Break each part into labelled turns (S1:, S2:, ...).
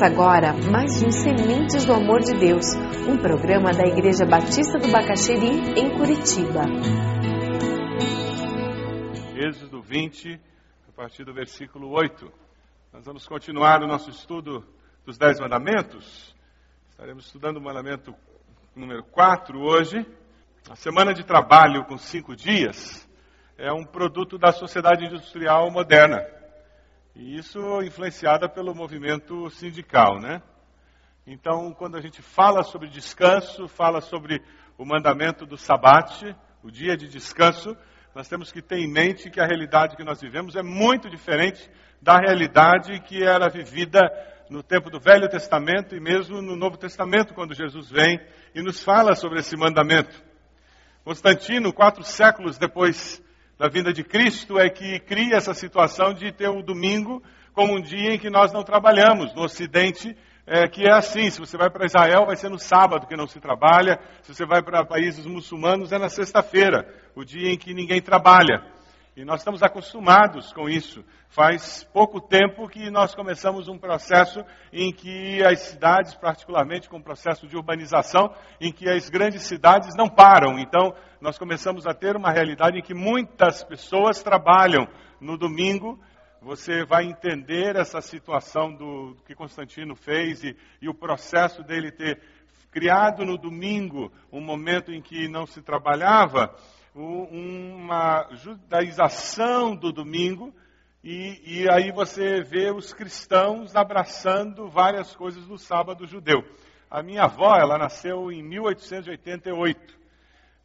S1: Começa agora mais um Sementes do Amor de Deus, um programa da Igreja Batista do Bacaxeri, em Curitiba.
S2: Êxodo 20, a partir do versículo 8. Nós vamos continuar o nosso estudo dos Dez Mandamentos. Estaremos estudando o mandamento número 4 hoje. A semana de trabalho com cinco dias é um produto da sociedade industrial moderna. E isso influenciada pelo movimento sindical, né? Então, quando a gente fala sobre descanso, fala sobre o mandamento do sabate, o dia de descanso, nós temos que ter em mente que a realidade que nós vivemos é muito diferente da realidade que era vivida no tempo do Velho Testamento e mesmo no Novo Testamento, quando Jesus vem e nos fala sobre esse mandamento. Constantino, quatro séculos depois da vinda de Cristo é que cria essa situação de ter o domingo como um dia em que nós não trabalhamos. No Ocidente, é, que é assim: se você vai para Israel, vai ser no sábado que não se trabalha, se você vai para países muçulmanos, é na sexta-feira, o dia em que ninguém trabalha. E nós estamos acostumados com isso. Faz pouco tempo que nós começamos um processo em que as cidades, particularmente com o processo de urbanização, em que as grandes cidades não param. Então, nós começamos a ter uma realidade em que muitas pessoas trabalham no domingo. Você vai entender essa situação do, do que Constantino fez e, e o processo dele ter criado no domingo um momento em que não se trabalhava uma judaização do domingo, e, e, aí você vê os cristãos abraçando várias coisas do sábado judeu. A minha avó, ela nasceu em 1888.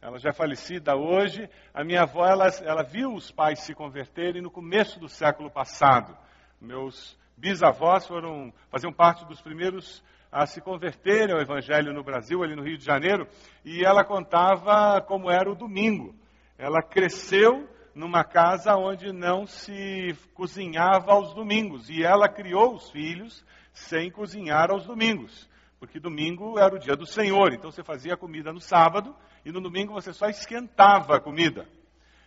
S2: Ela já é falecida hoje. A minha avó, ela, ela viu os pais se converterem no começo do século passado. Meus bisavós foram, faziam parte dos primeiros a se converterem ao Evangelho no Brasil, ali no Rio de Janeiro, e ela contava como era o domingo. Ela cresceu numa casa onde não se cozinhava aos domingos, e ela criou os filhos sem cozinhar aos domingos, porque domingo era o dia do Senhor, então você fazia comida no sábado, e no domingo você só esquentava a comida.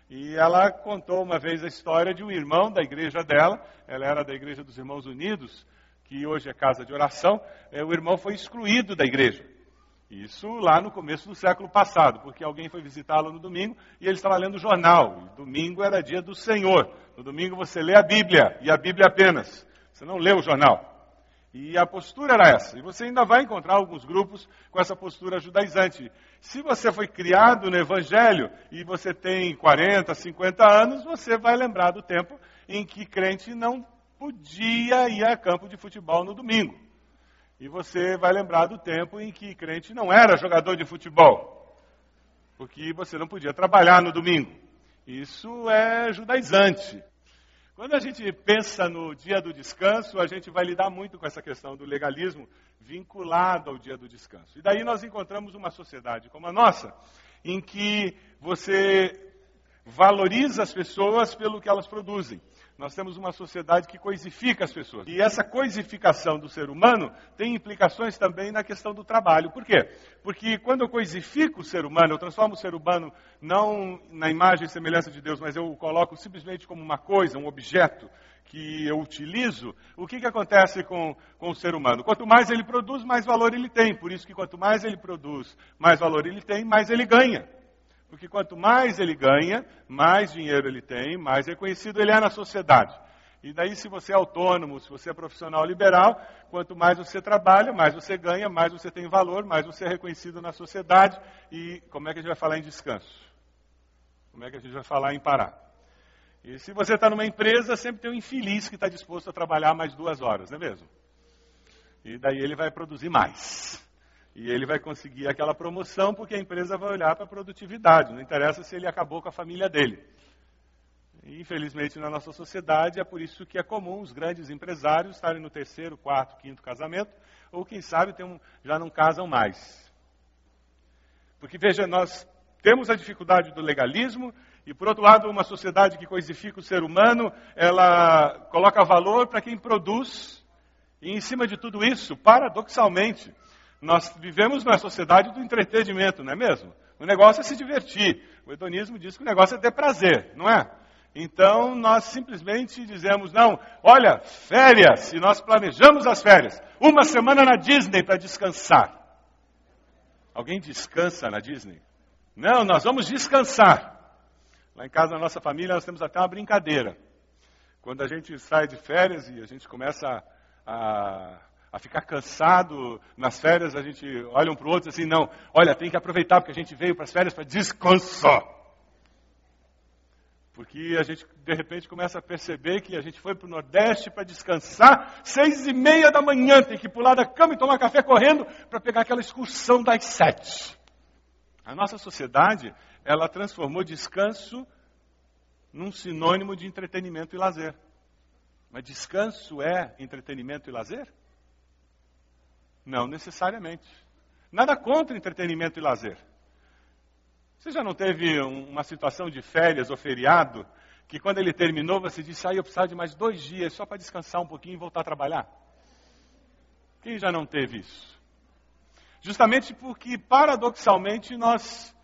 S2: E ela contou uma vez a história de um irmão da igreja dela, ela era da Igreja dos Irmãos Unidos, que hoje é casa de oração, é, o irmão foi excluído da igreja. Isso lá no começo do século passado, porque alguém foi visitá-lo no domingo e ele estava lendo o jornal. Domingo era dia do Senhor. No domingo você lê a Bíblia, e a Bíblia apenas. Você não lê o jornal. E a postura era essa. E você ainda vai encontrar alguns grupos com essa postura judaizante. Se você foi criado no Evangelho e você tem 40, 50 anos, você vai lembrar do tempo em que crente não podia ir a campo de futebol no domingo. E você vai lembrar do tempo em que crente não era jogador de futebol, porque você não podia trabalhar no domingo. Isso é judaizante. Quando a gente pensa no dia do descanso, a gente vai lidar muito com essa questão do legalismo vinculado ao dia do descanso. E daí nós encontramos uma sociedade como a nossa, em que você valoriza as pessoas pelo que elas produzem. Nós temos uma sociedade que coisifica as pessoas. E essa coisificação do ser humano tem implicações também na questão do trabalho. Por quê? Porque quando eu coisifico o ser humano, eu transformo o ser humano não na imagem e semelhança de Deus, mas eu o coloco simplesmente como uma coisa, um objeto que eu utilizo, o que, que acontece com, com o ser humano? Quanto mais ele produz, mais valor ele tem. Por isso que quanto mais ele produz, mais valor ele tem, mais ele ganha. Porque quanto mais ele ganha, mais dinheiro ele tem, mais reconhecido ele é na sociedade. E daí, se você é autônomo, se você é profissional liberal, quanto mais você trabalha, mais você ganha, mais você tem valor, mais você é reconhecido na sociedade. E como é que a gente vai falar em descanso? Como é que a gente vai falar em parar? E se você está numa empresa, sempre tem um infeliz que está disposto a trabalhar mais duas horas, não é mesmo? E daí ele vai produzir mais. E ele vai conseguir aquela promoção porque a empresa vai olhar para a produtividade, não interessa se ele acabou com a família dele. Infelizmente, na nossa sociedade, é por isso que é comum os grandes empresários estarem no terceiro, quarto, quinto casamento, ou quem sabe um, já não casam mais. Porque, veja, nós temos a dificuldade do legalismo, e, por outro lado, uma sociedade que coisifica o ser humano, ela coloca valor para quem produz, e, em cima de tudo isso, paradoxalmente, nós vivemos numa sociedade do entretenimento, não é mesmo? O negócio é se divertir. O hedonismo diz que o negócio é ter prazer, não é? Então nós simplesmente dizemos: não, olha, férias, e nós planejamos as férias. Uma semana na Disney para descansar. Alguém descansa na Disney? Não, nós vamos descansar. Lá em casa, na nossa família, nós temos até uma brincadeira. Quando a gente sai de férias e a gente começa a, a, a ficar cansado nas férias, a gente olha um para o outro assim, não, olha, tem que aproveitar porque a gente veio para as férias para descansar. Porque a gente, de repente, começa a perceber que a gente foi para o Nordeste para descansar, seis e meia da manhã, tem que pular da cama e tomar café correndo para pegar aquela excursão das sete. A nossa sociedade, ela transformou descanso num sinônimo de entretenimento e lazer. Mas descanso é entretenimento e lazer? Não necessariamente. Nada contra entretenimento e lazer. Você já não teve uma situação de férias ou feriado que quando ele terminou você disse, ah, eu precisava de mais dois dias só para descansar um pouquinho e voltar a trabalhar? Quem já não teve isso? Justamente porque, paradoxalmente, nós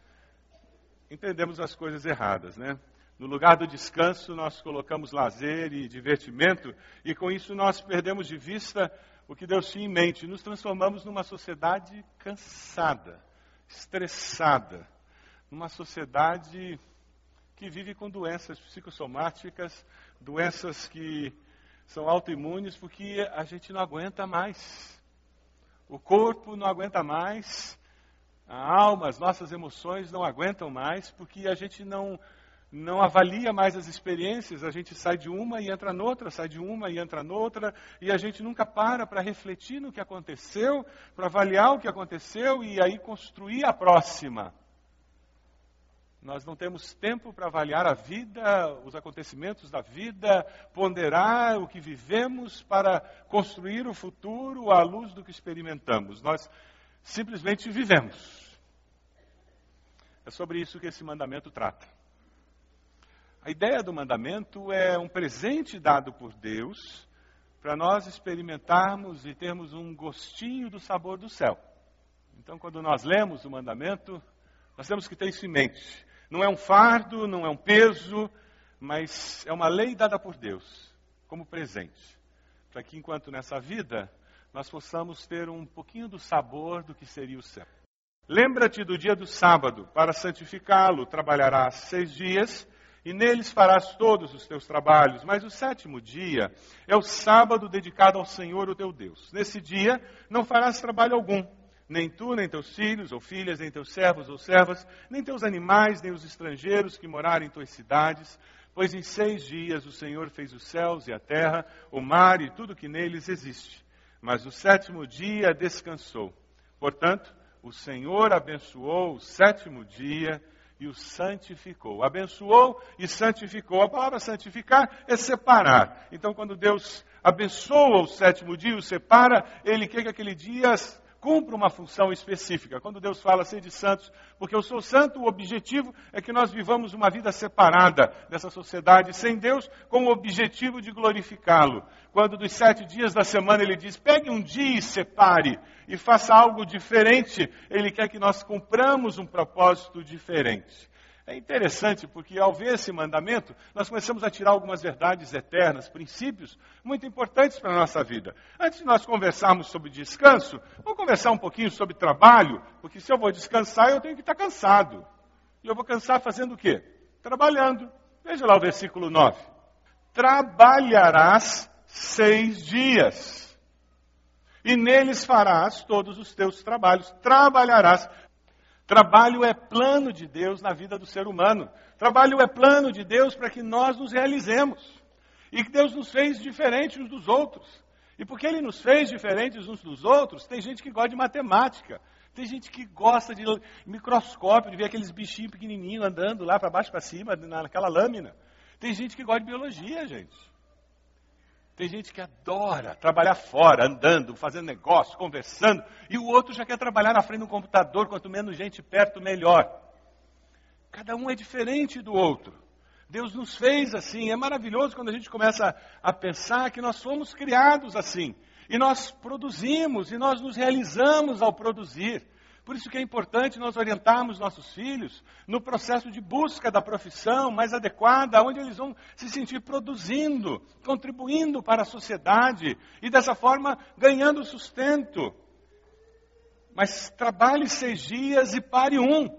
S2: entendemos as coisas erradas, né? No lugar do descanso, nós colocamos lazer e divertimento, e com isso nós perdemos de vista o que Deus tinha em mente. Nos transformamos numa sociedade cansada, estressada, numa sociedade que vive com doenças psicossomáticas, doenças que são autoimunes, porque a gente não aguenta mais. O corpo não aguenta mais, a alma, as nossas emoções não aguentam mais, porque a gente não, não avalia mais as experiências, a gente sai de uma e entra noutra, sai de uma e entra noutra, e a gente nunca para para refletir no que aconteceu, para avaliar o que aconteceu e aí construir a próxima. Nós não temos tempo para avaliar a vida, os acontecimentos da vida, ponderar o que vivemos para construir o futuro à luz do que experimentamos. Nós simplesmente vivemos. É sobre isso que esse mandamento trata. A ideia do mandamento é um presente dado por Deus para nós experimentarmos e termos um gostinho do sabor do céu. Então, quando nós lemos o mandamento, nós temos que ter isso em mente. Não é um fardo, não é um peso, mas é uma lei dada por Deus como presente. Para que enquanto nessa vida nós possamos ter um pouquinho do sabor do que seria o céu. Lembra-te do dia do sábado, para santificá-lo, trabalharás seis dias, e neles farás todos os teus trabalhos. Mas o sétimo dia é o sábado dedicado ao Senhor, o teu Deus. Nesse dia não farás trabalho algum nem tu, nem teus filhos ou filhas, nem teus servos ou servas, nem teus animais, nem os estrangeiros que morarem em tuas cidades, pois em seis dias o Senhor fez os céus e a terra, o mar e tudo que neles existe. Mas no sétimo dia descansou. Portanto, o Senhor abençoou o sétimo dia e o santificou. Abençoou e santificou. A palavra santificar é separar. Então, quando Deus abençoa o sétimo dia o separa, ele quer que aquele dia cumpre uma função específica. Quando Deus fala ser de santos, porque eu sou santo, o objetivo é que nós vivamos uma vida separada dessa sociedade, sem Deus, com o objetivo de glorificá-lo. Quando dos sete dias da semana ele diz, pegue um dia e separe, e faça algo diferente, ele quer que nós cumpramos um propósito diferente. É interessante porque ao ver esse mandamento, nós começamos a tirar algumas verdades eternas, princípios muito importantes para a nossa vida. Antes de nós conversarmos sobre descanso, vamos conversar um pouquinho sobre trabalho, porque se eu vou descansar, eu tenho que estar cansado. E eu vou cansar fazendo o quê? Trabalhando. Veja lá o versículo 9. Trabalharás seis dias e neles farás todos os teus trabalhos. Trabalharás Trabalho é plano de Deus na vida do ser humano. Trabalho é plano de Deus para que nós nos realizemos. E que Deus nos fez diferentes uns dos outros. E porque Ele nos fez diferentes uns dos outros, tem gente que gosta de matemática. Tem gente que gosta de microscópio, de ver aqueles bichinhos pequenininhos andando lá para baixo para cima, naquela lâmina. Tem gente que gosta de biologia, gente. Tem gente que adora trabalhar fora, andando, fazendo negócio, conversando, e o outro já quer trabalhar na frente do computador, quanto menos gente perto, melhor. Cada um é diferente do outro. Deus nos fez assim. É maravilhoso quando a gente começa a pensar que nós fomos criados assim. E nós produzimos, e nós nos realizamos ao produzir. Por isso que é importante nós orientarmos nossos filhos no processo de busca da profissão mais adequada, onde eles vão se sentir produzindo, contribuindo para a sociedade e dessa forma ganhando sustento. Mas trabalhe seis dias e pare um,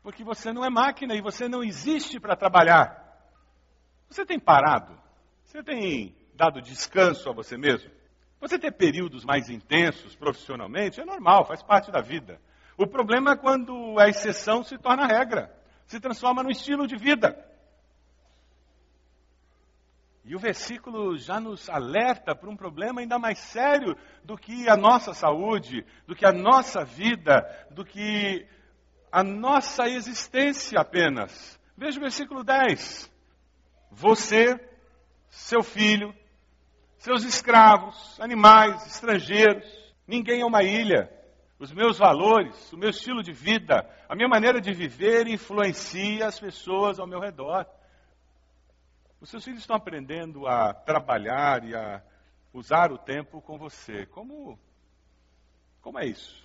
S2: porque você não é máquina e você não existe para trabalhar. Você tem parado? Você tem dado descanso a você mesmo? Você ter períodos mais intensos profissionalmente é normal, faz parte da vida. O problema é quando a exceção se torna regra, se transforma no estilo de vida. E o versículo já nos alerta para um problema ainda mais sério do que a nossa saúde, do que a nossa vida, do que a nossa existência apenas. Veja o versículo 10. Você, seu filho, seus escravos, animais, estrangeiros. Ninguém é uma ilha. Os meus valores, o meu estilo de vida, a minha maneira de viver influencia as pessoas ao meu redor. Os seus filhos estão aprendendo a trabalhar e a usar o tempo com você. Como, como é isso?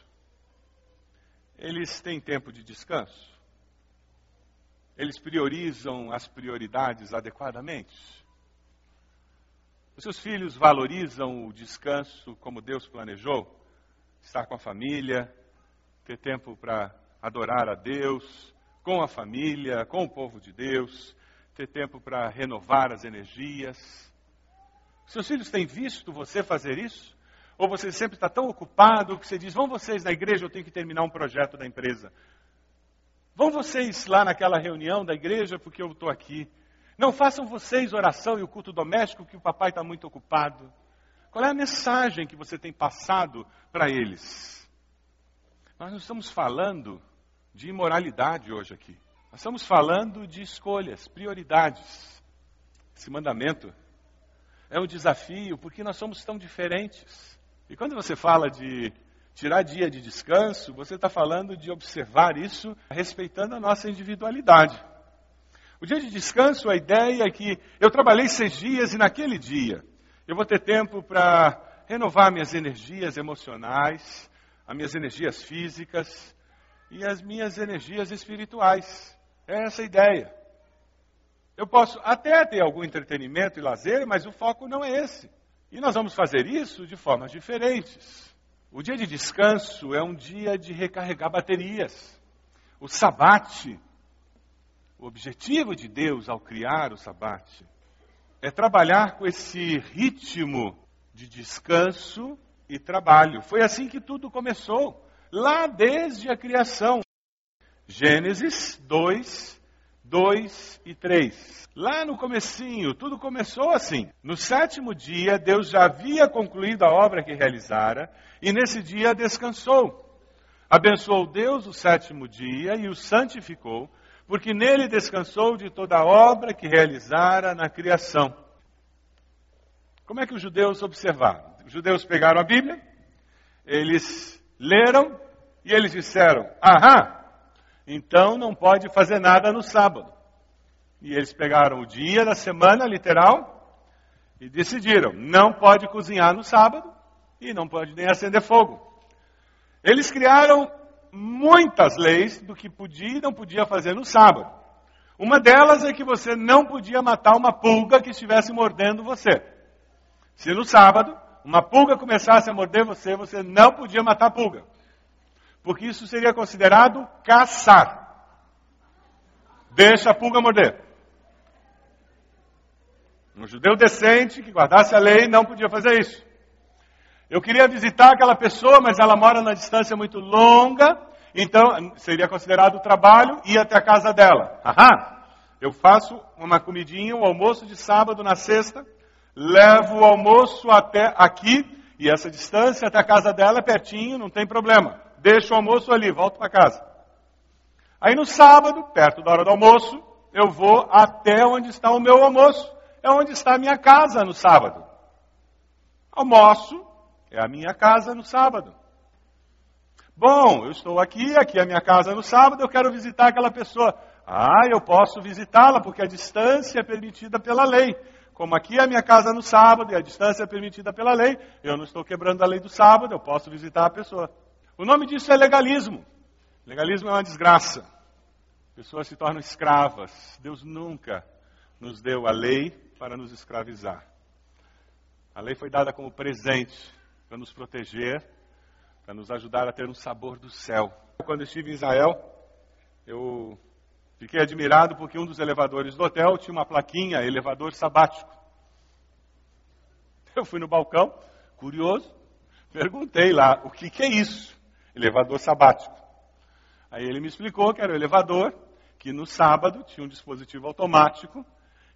S2: Eles têm tempo de descanso? Eles priorizam as prioridades adequadamente? Seus filhos valorizam o descanso como Deus planejou? Estar com a família, ter tempo para adorar a Deus, com a família, com o povo de Deus, ter tempo para renovar as energias. Seus filhos têm visto você fazer isso? Ou você sempre está tão ocupado que você diz: vão vocês na igreja, eu tenho que terminar um projeto da empresa. Vão vocês lá naquela reunião da igreja porque eu estou aqui. Não façam vocês oração e o culto doméstico que o papai está muito ocupado. Qual é a mensagem que você tem passado para eles? Nós não estamos falando de imoralidade hoje aqui. Nós estamos falando de escolhas, prioridades. Esse mandamento é um desafio porque nós somos tão diferentes. E quando você fala de tirar dia de descanso, você está falando de observar isso respeitando a nossa individualidade. O dia de descanso, a ideia é que eu trabalhei seis dias e naquele dia eu vou ter tempo para renovar minhas energias emocionais, as minhas energias físicas e as minhas energias espirituais. É essa a ideia. Eu posso até ter algum entretenimento e lazer, mas o foco não é esse. E nós vamos fazer isso de formas diferentes. O dia de descanso é um dia de recarregar baterias. O sabate o objetivo de Deus ao criar o sabate é trabalhar com esse ritmo de descanso e trabalho. Foi assim que tudo começou, lá desde a criação. Gênesis 2, 2 e 3. Lá no comecinho, tudo começou assim. No sétimo dia, Deus já havia concluído a obra que realizara e nesse dia descansou. Abençoou Deus o sétimo dia e o santificou, porque nele descansou de toda a obra que realizara na criação. Como é que os judeus observaram? Os judeus pegaram a Bíblia, eles leram e eles disseram: Aham, então não pode fazer nada no sábado. E eles pegaram o dia da semana, literal, e decidiram: não pode cozinhar no sábado e não pode nem acender fogo. Eles criaram muitas leis do que podia e não podia fazer no sábado. Uma delas é que você não podia matar uma pulga que estivesse mordendo você. Se no sábado uma pulga começasse a morder você, você não podia matar a pulga. Porque isso seria considerado caçar. Deixa a pulga morder. Um judeu decente que guardasse a lei não podia fazer isso. Eu queria visitar aquela pessoa, mas ela mora na distância muito longa, então seria considerado trabalho ir até a casa dela. Aham, eu faço uma comidinha, um almoço de sábado na sexta, levo o almoço até aqui, e essa distância até a casa dela é pertinho, não tem problema. Deixo o almoço ali, volto para casa. Aí no sábado, perto da hora do almoço, eu vou até onde está o meu almoço. É onde está a minha casa no sábado. Almoço, é a minha casa no sábado. Bom, eu estou aqui, aqui é a minha casa no sábado, eu quero visitar aquela pessoa. Ah, eu posso visitá-la porque a distância é permitida pela lei. Como aqui é a minha casa no sábado e a distância é permitida pela lei, eu não estou quebrando a lei do sábado, eu posso visitar a pessoa. O nome disso é legalismo. Legalismo é uma desgraça. Pessoas se tornam escravas. Deus nunca nos deu a lei para nos escravizar. A lei foi dada como presente para nos proteger, para nos ajudar a ter um sabor do céu. Quando estive em Israel, eu fiquei admirado porque um dos elevadores do hotel tinha uma plaquinha elevador sabático. Eu fui no balcão, curioso, perguntei lá, o que, que é isso? Elevador sabático. Aí ele me explicou que era o elevador que no sábado tinha um dispositivo automático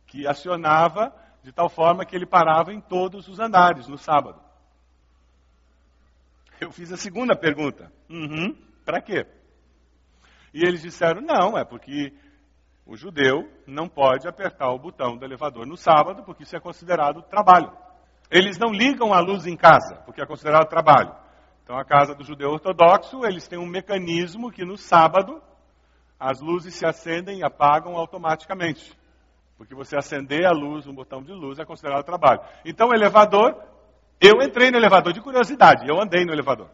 S2: que acionava de tal forma que ele parava em todos os andares no sábado. Eu fiz a segunda pergunta. Uhum, para quê? E eles disseram: não, é porque o judeu não pode apertar o botão do elevador no sábado, porque isso é considerado trabalho. Eles não ligam a luz em casa, porque é considerado trabalho. Então, a casa do judeu ortodoxo, eles têm um mecanismo que no sábado as luzes se acendem e apagam automaticamente. Porque você acender a luz, um botão de luz, é considerado trabalho. Então, o elevador, eu entrei no elevador de curiosidade, eu andei no elevador.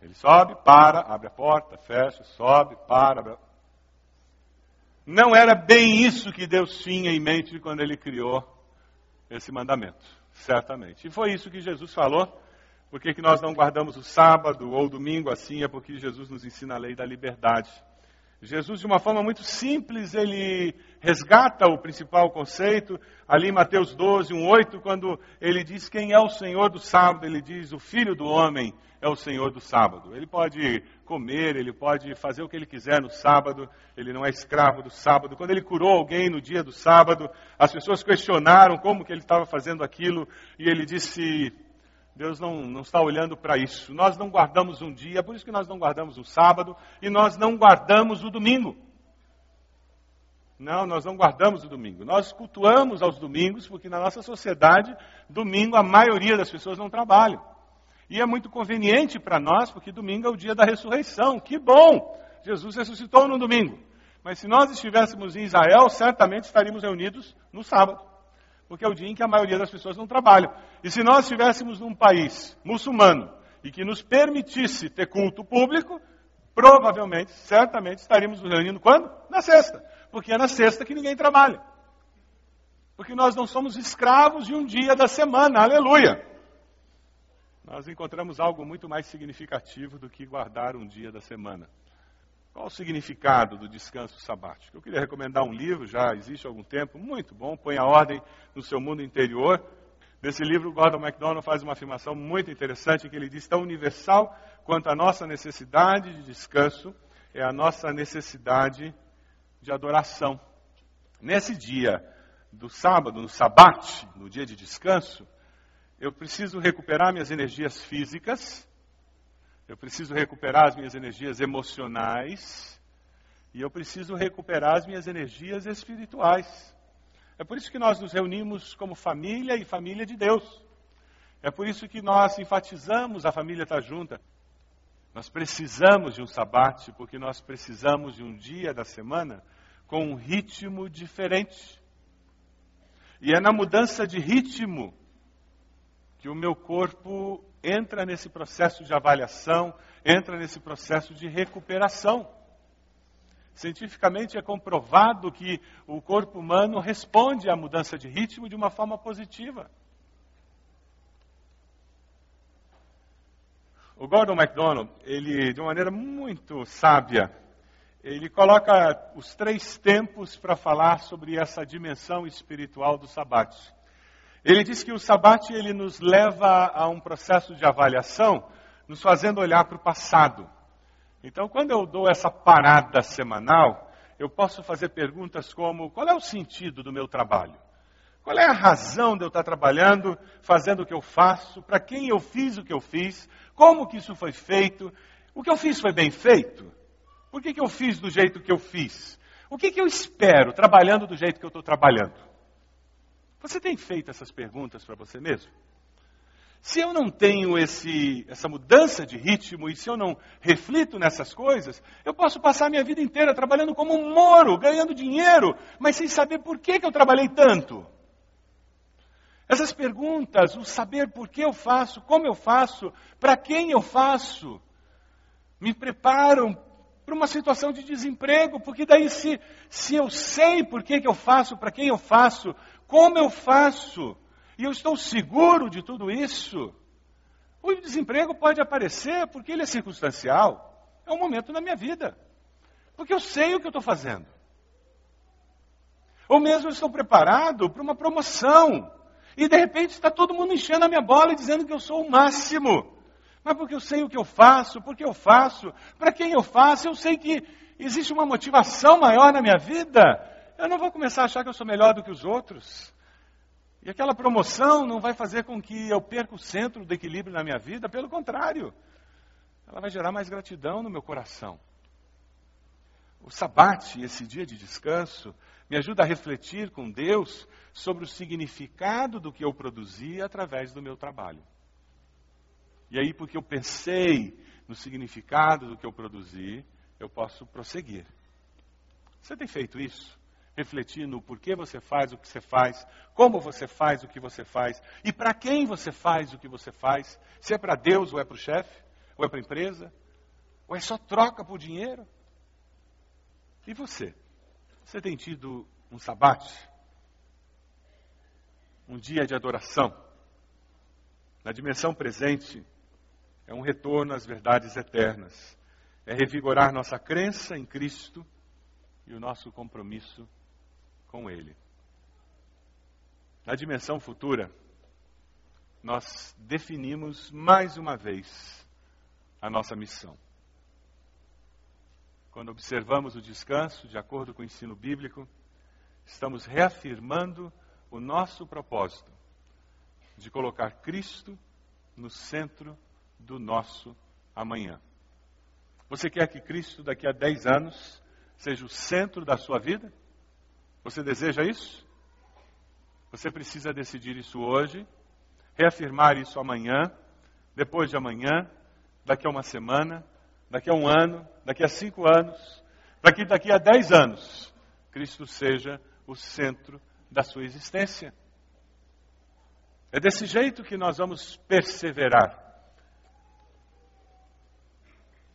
S2: Ele sobe, para, abre a porta, fecha, sobe, para. Abre... Não era bem isso que Deus tinha em mente quando ele criou esse mandamento, certamente. E foi isso que Jesus falou por que, que nós não guardamos o sábado ou o domingo assim? É porque Jesus nos ensina a lei da liberdade. Jesus, de uma forma muito simples, ele resgata o principal conceito. Ali em Mateus 12, 1, 8, quando ele diz quem é o Senhor do sábado, ele diz o Filho do Homem é o Senhor do sábado. Ele pode comer, ele pode fazer o que ele quiser no sábado, ele não é escravo do sábado. Quando ele curou alguém no dia do sábado, as pessoas questionaram como que ele estava fazendo aquilo, e ele disse, Deus não, não está olhando para isso. Nós não guardamos um dia, por isso que nós não guardamos o sábado e nós não guardamos o domingo. Não, nós não guardamos o domingo. Nós cultuamos aos domingos, porque na nossa sociedade, domingo a maioria das pessoas não trabalham. E é muito conveniente para nós, porque domingo é o dia da ressurreição. Que bom! Jesus ressuscitou no domingo. Mas se nós estivéssemos em Israel, certamente estaríamos reunidos no sábado porque é o dia em que a maioria das pessoas não trabalham. E se nós estivéssemos num país muçulmano e que nos permitisse ter culto público, provavelmente, certamente, estaríamos nos reunindo quando? Na sexta. Porque é na sexta que ninguém trabalha. Porque nós não somos escravos de um dia da semana, aleluia. Nós encontramos algo muito mais significativo do que guardar um dia da semana. Qual o significado do descanso sabático? Eu queria recomendar um livro, já existe há algum tempo, muito bom, põe a ordem no seu mundo interior. Nesse livro, Gordon MacDonald faz uma afirmação muito interessante, que ele diz, tão universal quanto a nossa necessidade de descanso é a nossa necessidade de adoração. Nesse dia do sábado, no sabate, no dia de descanso, eu preciso recuperar minhas energias físicas, eu preciso recuperar as minhas energias emocionais e eu preciso recuperar as minhas energias espirituais. É por isso que nós nos reunimos como família e família de Deus. É por isso que nós enfatizamos a família estar junta. Nós precisamos de um sabate, porque nós precisamos de um dia da semana com um ritmo diferente. E é na mudança de ritmo que o meu corpo entra nesse processo de avaliação, entra nesse processo de recuperação. Cientificamente é comprovado que o corpo humano responde à mudança de ritmo de uma forma positiva. O Gordon MacDonald, ele, de uma maneira muito sábia, ele coloca os três tempos para falar sobre essa dimensão espiritual do sabate. Ele diz que o sabate ele nos leva a um processo de avaliação, nos fazendo olhar para o passado. Então, quando eu dou essa parada semanal, eu posso fazer perguntas como: qual é o sentido do meu trabalho? Qual é a razão de eu estar trabalhando, fazendo o que eu faço? Para quem eu fiz o que eu fiz? Como que isso foi feito? O que eu fiz foi bem feito? Por que, que eu fiz do jeito que eu fiz? O que, que eu espero trabalhando do jeito que eu estou trabalhando? Você tem feito essas perguntas para você mesmo? Se eu não tenho esse, essa mudança de ritmo e se eu não reflito nessas coisas, eu posso passar a minha vida inteira trabalhando como um moro, ganhando dinheiro, mas sem saber por que, que eu trabalhei tanto. Essas perguntas, o saber por que eu faço, como eu faço, para quem eu faço, me preparam para uma situação de desemprego, porque daí se, se eu sei por que, que eu faço, para quem eu faço, como eu faço, e eu estou seguro de tudo isso, o desemprego pode aparecer porque ele é circunstancial. É um momento na minha vida. Porque eu sei o que eu estou fazendo. Ou mesmo eu estou preparado para uma promoção. E de repente está todo mundo enchendo a minha bola e dizendo que eu sou o máximo. Mas porque eu sei o que eu faço, porque eu faço, para quem eu faço, eu sei que existe uma motivação maior na minha vida. Eu não vou começar a achar que eu sou melhor do que os outros. E aquela promoção não vai fazer com que eu perca o centro do equilíbrio na minha vida, pelo contrário, ela vai gerar mais gratidão no meu coração. O sabate, esse dia de descanso, me ajuda a refletir com Deus sobre o significado do que eu produzi através do meu trabalho. E aí, porque eu pensei no significado do que eu produzi, eu posso prosseguir. Você tem feito isso? Refletir no porquê você faz o que você faz, como você faz o que você faz e para quem você faz o que você faz. Se é para Deus ou é para o chefe, ou é para a empresa, ou é só troca por dinheiro. E você? Você tem tido um sabate? Um dia de adoração? Na dimensão presente, é um retorno às verdades eternas. É revigorar nossa crença em Cristo e o nosso compromisso com Ele. Na dimensão futura, nós definimos mais uma vez a nossa missão. Quando observamos o descanso, de acordo com o ensino bíblico, estamos reafirmando o nosso propósito de colocar Cristo no centro do nosso amanhã. Você quer que Cristo, daqui a 10 anos, seja o centro da sua vida? Você deseja isso? Você precisa decidir isso hoje, reafirmar isso amanhã, depois de amanhã, daqui a uma semana, daqui a um ano, daqui a cinco anos, para que daqui a dez anos Cristo seja o centro da sua existência. É desse jeito que nós vamos perseverar.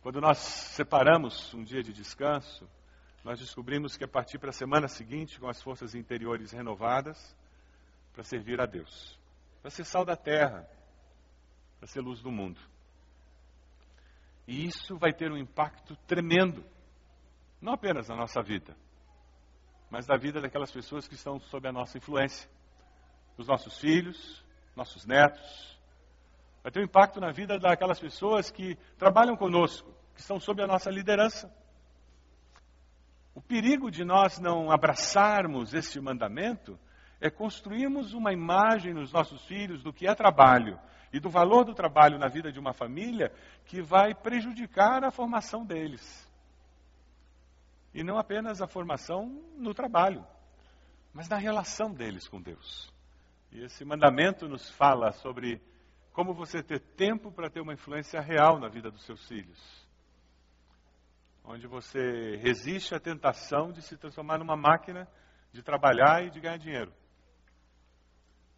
S2: Quando nós separamos um dia de descanso, nós descobrimos que é partir para a semana seguinte com as forças interiores renovadas para servir a Deus, para ser sal da terra, para ser luz do mundo. E isso vai ter um impacto tremendo, não apenas na nossa vida, mas na vida daquelas pessoas que estão sob a nossa influência, dos nossos filhos, nossos netos. Vai ter um impacto na vida daquelas pessoas que trabalham conosco, que estão sob a nossa liderança. O perigo de nós não abraçarmos este mandamento é construirmos uma imagem nos nossos filhos do que é trabalho e do valor do trabalho na vida de uma família que vai prejudicar a formação deles. E não apenas a formação no trabalho, mas na relação deles com Deus. E esse mandamento nos fala sobre como você ter tempo para ter uma influência real na vida dos seus filhos onde você resiste à tentação de se transformar numa máquina de trabalhar e de ganhar dinheiro.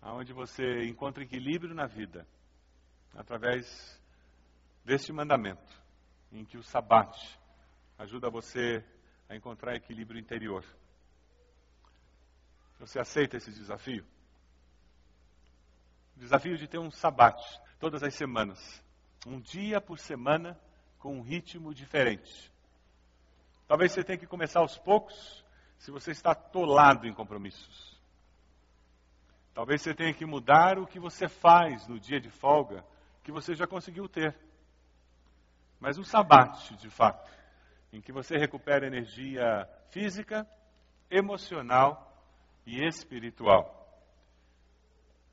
S2: Onde você encontra equilíbrio na vida, através deste mandamento, em que o sabate ajuda você a encontrar equilíbrio interior. Você aceita esse desafio? O desafio de ter um sabate todas as semanas, um dia por semana com um ritmo diferente. Talvez você tenha que começar aos poucos, se você está atolado em compromissos. Talvez você tenha que mudar o que você faz no dia de folga, que você já conseguiu ter. Mas um sabate, de fato, em que você recupera energia física, emocional e espiritual.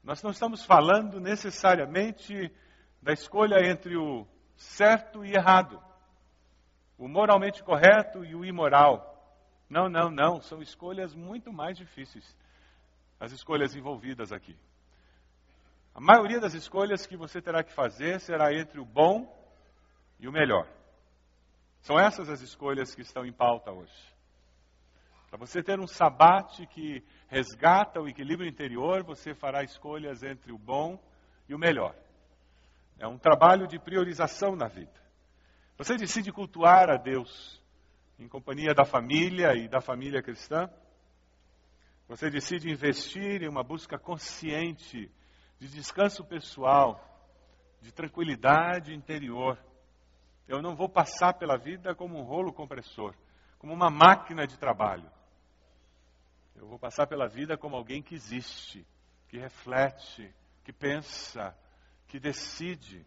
S2: Nós não estamos falando necessariamente da escolha entre o certo e errado o moralmente correto e o imoral. Não, não, não. São escolhas muito mais difíceis. As escolhas envolvidas aqui. A maioria das escolhas que você terá que fazer será entre o bom e o melhor. São essas as escolhas que estão em pauta hoje. Para você ter um sabate que resgata o equilíbrio interior, você fará escolhas entre o bom e o melhor. É um trabalho de priorização na vida. Você decide cultuar a Deus em companhia da família e da família cristã? Você decide investir em uma busca consciente de descanso pessoal, de tranquilidade interior. Eu não vou passar pela vida como um rolo compressor, como uma máquina de trabalho. Eu vou passar pela vida como alguém que existe, que reflete, que pensa, que decide.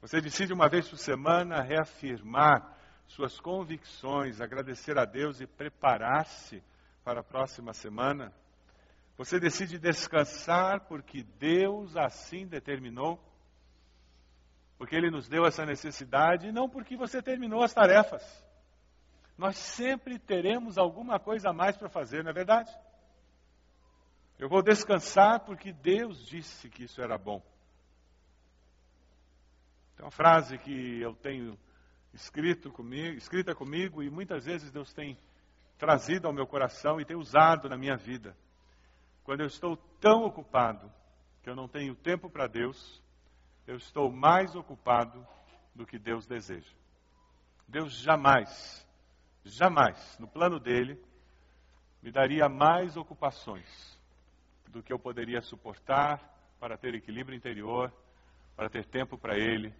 S2: Você decide uma vez por semana reafirmar suas convicções, agradecer a Deus e preparar-se para a próxima semana. Você decide descansar porque Deus assim determinou. Porque Ele nos deu essa necessidade e não porque você terminou as tarefas. Nós sempre teremos alguma coisa a mais para fazer, não é verdade? Eu vou descansar porque Deus disse que isso era bom. Tem uma frase que eu tenho escrito comigo, escrita comigo e muitas vezes Deus tem trazido ao meu coração e tem usado na minha vida. Quando eu estou tão ocupado que eu não tenho tempo para Deus, eu estou mais ocupado do que Deus deseja. Deus jamais, jamais, no plano dele, me daria mais ocupações do que eu poderia suportar para ter equilíbrio interior, para ter tempo para Ele,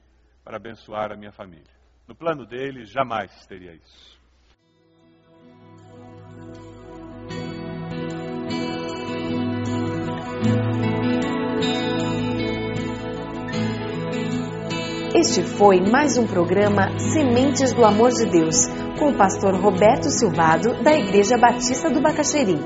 S2: para abençoar a minha família. No plano dele, jamais teria isso.
S1: Este foi mais um programa Sementes do Amor de Deus, com o pastor Roberto Silvado, da Igreja Batista do Bacaxeri.